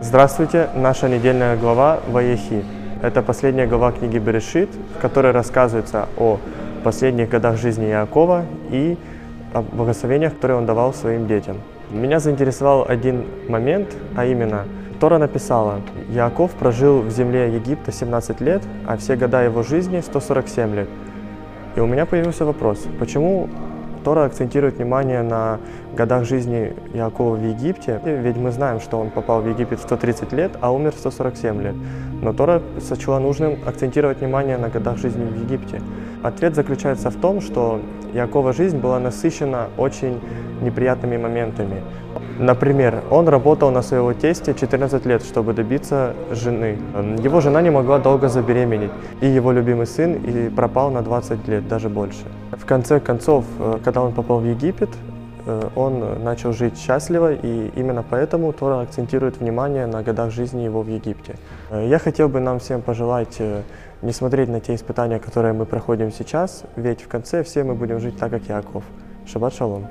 Здравствуйте, наша недельная глава Ваехи. Это последняя глава книги Берешит, в которой рассказывается о последних годах жизни Иакова и о благословениях, которые он давал своим детям. Меня заинтересовал один момент, а именно Тора написала, Иаков прожил в земле Египта 17 лет, а все года его жизни 147 лет. И у меня появился вопрос, почему Тора акцентирует внимание на годах жизни Иакова в Египте, ведь мы знаем, что он попал в Египет в 130 лет, а умер в 147 лет. Но Тора сочла нужным акцентировать внимание на годах жизни в Египте. Ответ заключается в том, что Иакова жизнь была насыщена очень неприятными моментами. Например, он работал на своего тесте 14 лет, чтобы добиться жены. Его жена не могла долго забеременеть, и его любимый сын и пропал на 20 лет, даже больше. В конце концов, э, когда он попал в Египет, э, он начал жить счастливо, и именно поэтому Тора акцентирует внимание на годах жизни его в Египте. Э, я хотел бы нам всем пожелать не смотреть на те испытания, которые мы проходим сейчас, ведь в конце все мы будем жить так, как Яков. Шаббат шалом.